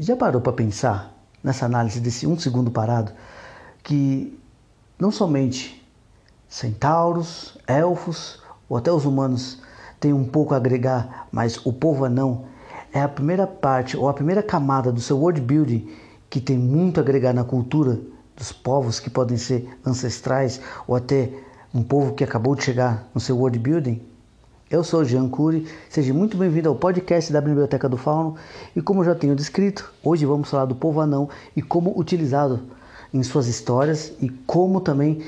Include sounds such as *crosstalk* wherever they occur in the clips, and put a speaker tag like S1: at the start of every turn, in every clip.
S1: Já parou para pensar nessa análise desse um segundo parado que não somente centauros, elfos ou até os humanos têm um pouco a agregar, mas o povo anão é a primeira parte ou a primeira camada do seu world building que tem muito a agregar na cultura dos povos que podem ser ancestrais ou até um povo que acabou de chegar no seu world building? Eu sou Jean Cury, seja muito bem-vindo ao podcast da Biblioteca do Fauno e como já tenho descrito, hoje vamos falar do povo anão e como utilizá-lo em suas histórias e como também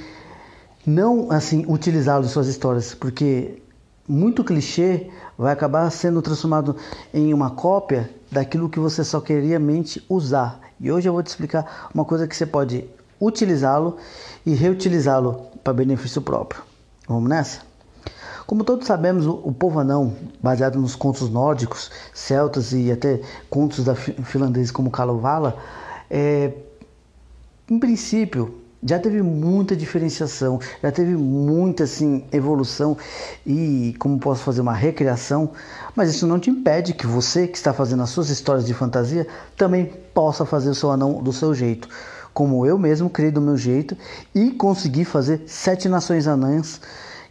S1: não assim utilizá-lo em suas histórias, porque muito clichê vai acabar sendo transformado em uma cópia daquilo que você só queria mente usar. E hoje eu vou te explicar uma coisa que você pode utilizá-lo e reutilizá-lo para benefício próprio. Vamos nessa? Como todos sabemos, o povo anão, baseado nos contos nórdicos, celtas e até contos da finlandês como Kalevala, é, em princípio já teve muita diferenciação, já teve muita assim evolução e como posso fazer uma recriação, mas isso não te impede que você que está fazendo as suas histórias de fantasia também possa fazer o seu anão do seu jeito, como eu mesmo criei do meu jeito e consegui fazer sete nações anãs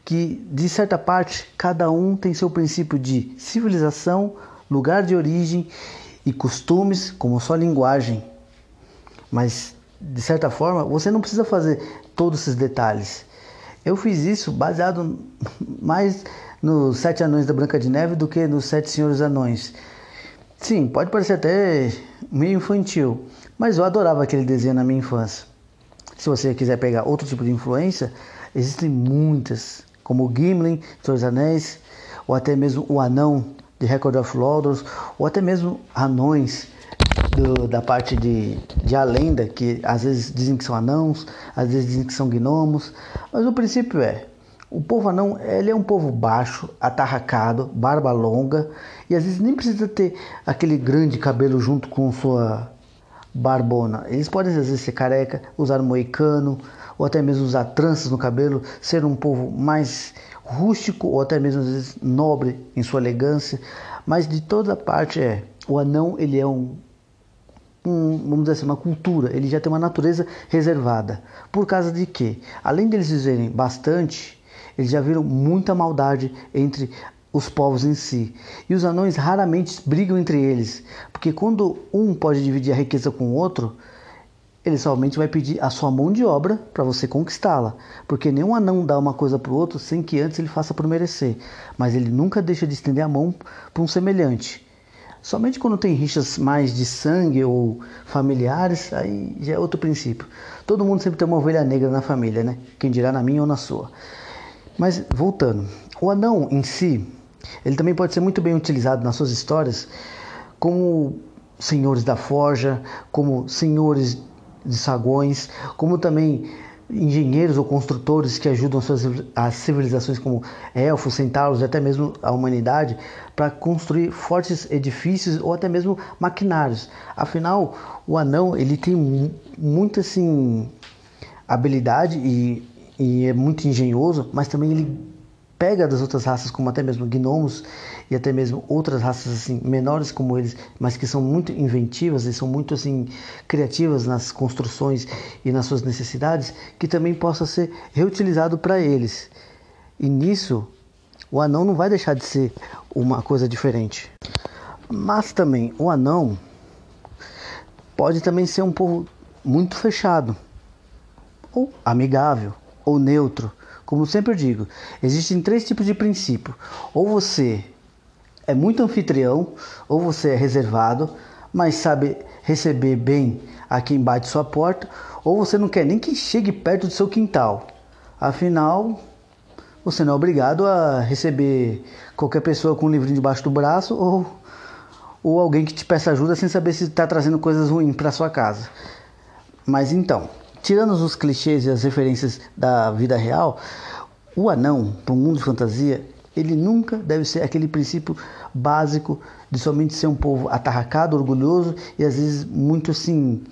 S1: que, de certa parte, cada um tem seu princípio de civilização, lugar de origem e costumes como sua linguagem. Mas, de certa forma, você não precisa fazer todos esses detalhes. Eu fiz isso baseado *laughs* mais nos Sete Anões da Branca de Neve do que nos Sete Senhores Anões. Sim, pode parecer até meio infantil, mas eu adorava aquele desenho na minha infância. Se você quiser pegar outro tipo de influência, existem muitas como o Gimli, Senhor Anéis, ou até mesmo o anão de Record of Lords, ou até mesmo anões do, da parte de, de A Lenda, que às vezes dizem que são anãos, às vezes dizem que são gnomos, mas o princípio é, o povo anão ele é um povo baixo, atarracado, barba longa, e às vezes nem precisa ter aquele grande cabelo junto com sua barbona. Eles podem às vezes ser careca, usar moicano, ou até mesmo usar tranças no cabelo, ser um povo mais rústico ou até mesmo às vezes nobre em sua elegância, mas de toda parte é o anão ele é um, um vamos dizer assim, uma cultura, ele já tem uma natureza reservada. Por causa de que, além deles viverem bastante, eles já viram muita maldade entre os povos em si. E os anões raramente brigam entre eles, porque quando um pode dividir a riqueza com o outro, ele somente vai pedir a sua mão de obra para você conquistá-la, porque nenhum anão dá uma coisa para o outro sem que antes ele faça por merecer, mas ele nunca deixa de estender a mão para um semelhante. Somente quando tem rixas mais de sangue ou familiares, aí já é outro princípio. Todo mundo sempre tem uma ovelha negra na família, né? Quem dirá na minha ou na sua. Mas voltando, o anão em si, ele também pode ser muito bem utilizado nas suas histórias como senhores da forja, como senhores de sagões, como também engenheiros ou construtores que ajudam as civilizações como elfos, centauros e até mesmo a humanidade para construir fortes edifícios ou até mesmo maquinários. Afinal, o anão ele tem muita assim habilidade e, e é muito engenhoso, mas também ele pega das outras raças, como até mesmo gnomos e até mesmo outras raças assim menores como eles, mas que são muito inventivas e são muito assim criativas nas construções e nas suas necessidades, que também possa ser reutilizado para eles. E nisso, o anão não vai deixar de ser uma coisa diferente. Mas também o anão pode também ser um povo muito fechado, ou amigável, ou neutro como sempre eu digo, existem três tipos de princípio. Ou você é muito anfitrião, ou você é reservado, mas sabe receber bem a quem bate sua porta, ou você não quer nem que chegue perto do seu quintal. Afinal, você não é obrigado a receber qualquer pessoa com um livrinho debaixo do braço ou, ou alguém que te peça ajuda sem saber se está trazendo coisas ruins para sua casa. Mas então, Tirando os clichês e as referências da vida real, o anão, para o mundo de fantasia, ele nunca deve ser aquele princípio básico de somente ser um povo atarracado, orgulhoso e às vezes muito assim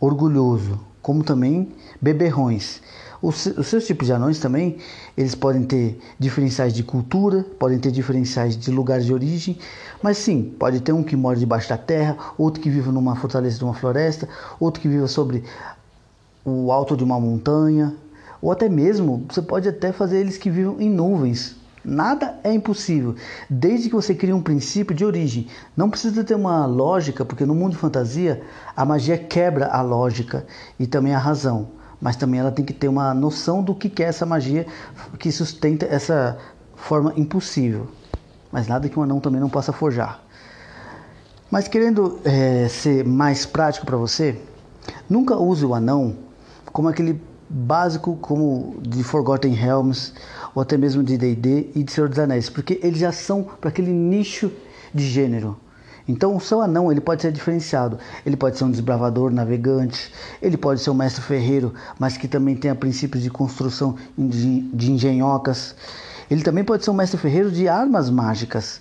S1: orgulhoso, como também beberrões. Os, os, seus tipos de anões também, eles podem ter diferenciais de cultura, podem ter diferenciais de lugar de origem, mas sim, pode ter um que mora debaixo da terra, outro que vive numa fortaleza de uma floresta, outro que vive sobre o alto de uma montanha, ou até mesmo, você pode até fazer eles que vivam em nuvens. Nada é impossível, desde que você crie um princípio de origem. Não precisa ter uma lógica, porque no mundo de fantasia a magia quebra a lógica e também a razão. Mas também ela tem que ter uma noção do que é essa magia que sustenta essa forma impossível. Mas nada que um anão também não possa forjar. Mas querendo é, ser mais prático para você, nunca use o anão como aquele básico como de Forgotten Realms ou até mesmo de D&D e de Senhor dos Anéis, porque eles já são para aquele nicho de gênero. Então o seu anão ele pode ser diferenciado. Ele pode ser um desbravador, navegante, ele pode ser um mestre ferreiro, mas que também tenha princípios de construção de, engenhocas. Ele também pode ser um mestre ferreiro de armas mágicas.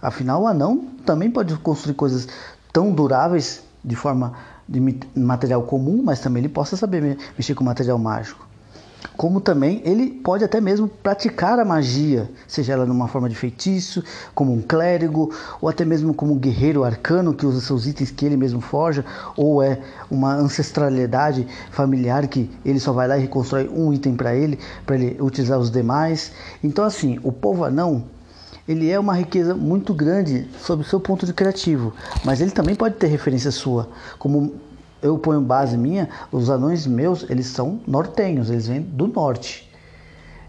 S1: Afinal, o anão também pode construir coisas tão duráveis de forma de material comum, mas também ele possa saber mexer com material mágico. Como também ele pode até mesmo praticar a magia, seja ela numa forma de feitiço, como um clérigo, ou até mesmo como um guerreiro arcano que usa seus itens que ele mesmo forja, ou é uma ancestralidade familiar que ele só vai lá e reconstrói um item para ele, para ele utilizar os demais. Então assim, o povo anão ele é uma riqueza muito grande sob o seu ponto de criativo, mas ele também pode ter referência sua. Como eu ponho base minha, os anões meus, eles são nortenhos, eles vêm do norte.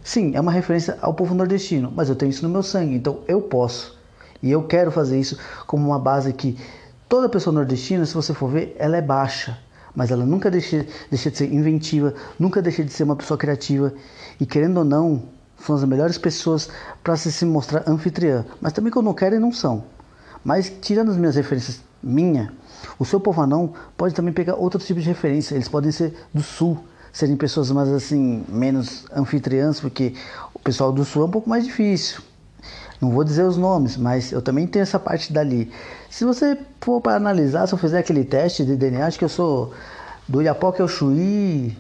S1: Sim, é uma referência ao povo nordestino, mas eu tenho isso no meu sangue, então eu posso. E eu quero fazer isso como uma base que toda pessoa nordestina, se você for ver, ela é baixa, mas ela nunca deixa, deixa de ser inventiva, nunca deixa de ser uma pessoa criativa. E querendo ou não, são as melhores pessoas para se, se mostrar anfitriã. Mas também quando não querem, não são. Mas tirando as minhas referências minha, o seu povo anão pode também pegar outro tipo de referência. Eles podem ser do sul, serem pessoas mais assim, menos anfitriãs, porque o pessoal do sul é um pouco mais difícil. Não vou dizer os nomes, mas eu também tenho essa parte dali. Se você for para analisar, se eu fizer aquele teste de DNA, acho que eu sou do Iapoque ao Chuí,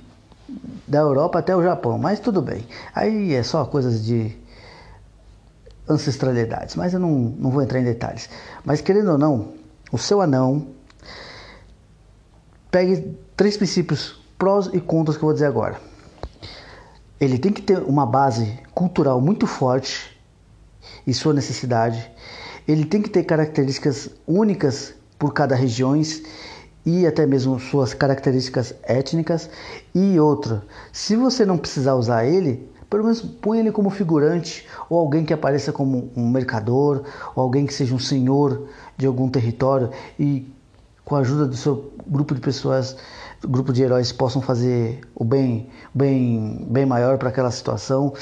S1: da Europa até o Japão, mas tudo bem. Aí é só coisas de ancestralidades, mas eu não, não vou entrar em detalhes. Mas querendo ou não, o seu anão pegue três princípios prós e contras que eu vou dizer agora. Ele tem que ter uma base cultural muito forte e sua necessidade. Ele tem que ter características únicas por cada regiões e até mesmo suas características étnicas. E outra, se você não precisar usar ele, pelo menos põe ele como figurante ou alguém que apareça como um mercador ou alguém que seja um senhor de algum território e com a ajuda do seu grupo de pessoas, grupo de heróis possam fazer o bem, bem, bem maior para aquela situação.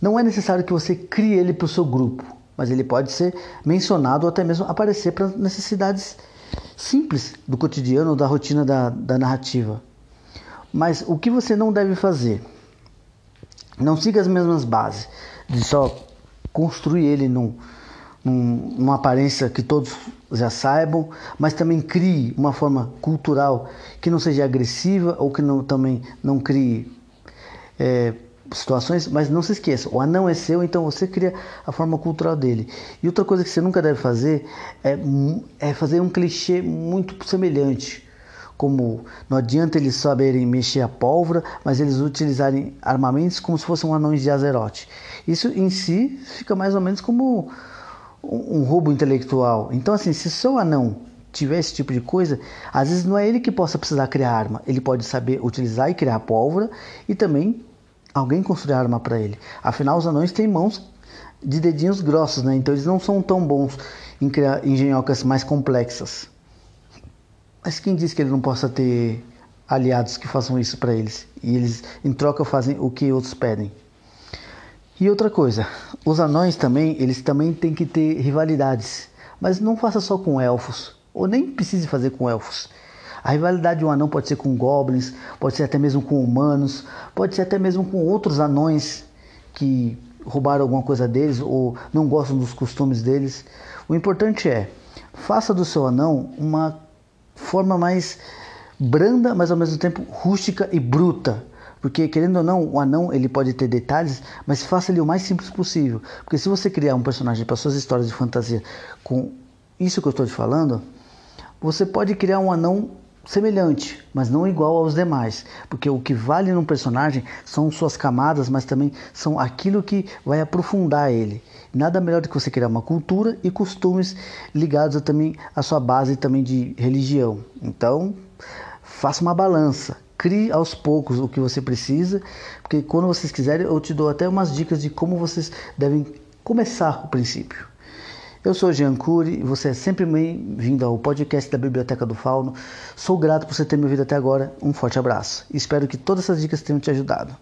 S1: Não é necessário que você crie ele para o seu grupo, mas ele pode ser mencionado ou até mesmo aparecer para necessidades simples do cotidiano, da rotina da, da narrativa. Mas o que você não deve fazer? Não siga as mesmas bases, de só construir ele num, num, numa aparência que todos já saibam, mas também crie uma forma cultural que não seja agressiva ou que não, também não crie é, situações, mas não se esqueça, o anão é seu, então você cria a forma cultural dele. E outra coisa que você nunca deve fazer é, é fazer um clichê muito semelhante. Como não adianta eles saberem mexer a pólvora, mas eles utilizarem armamentos como se fossem anões de Azeroth. Isso em si fica mais ou menos como um, um roubo intelectual. Então, assim, se seu anão tiver esse tipo de coisa, às vezes não é ele que possa precisar criar arma, ele pode saber utilizar e criar pólvora e também alguém construir arma para ele. Afinal, os anões têm mãos de dedinhos grossos, né? Então eles não são tão bons em criar engenhocas mais complexas. Mas quem diz que ele não possa ter aliados que façam isso para eles e eles em troca fazem o que outros pedem? E outra coisa, os anões também, eles também têm que ter rivalidades, mas não faça só com elfos, ou nem precise fazer com elfos. A rivalidade de um anão pode ser com goblins, pode ser até mesmo com humanos, pode ser até mesmo com outros anões que roubaram alguma coisa deles ou não gostam dos costumes deles. O importante é, faça do seu anão uma forma mais branda, mas ao mesmo tempo rústica e bruta, Porque querendo ou não, o anão ele pode ter detalhes, mas faça ele o mais simples possível. Porque se você criar um personagem para suas histórias de fantasia com isso que eu estou te falando, você pode criar um anão semelhante, mas não igual aos demais, porque o que vale num personagem são suas camadas, mas também são aquilo que vai aprofundar ele. Nada melhor do que você criar uma cultura e costumes ligados também à sua base também de religião. Então, faça uma balança, crie aos poucos o que você precisa, porque quando vocês quiserem eu te dou até umas dicas de como vocês devem começar o princípio. Eu sou Jean Cury e você é sempre bem-vindo ao podcast da Biblioteca do Fauno. Sou grato por você ter me ouvido até agora. Um forte abraço. Espero que todas essas dicas tenham te ajudado.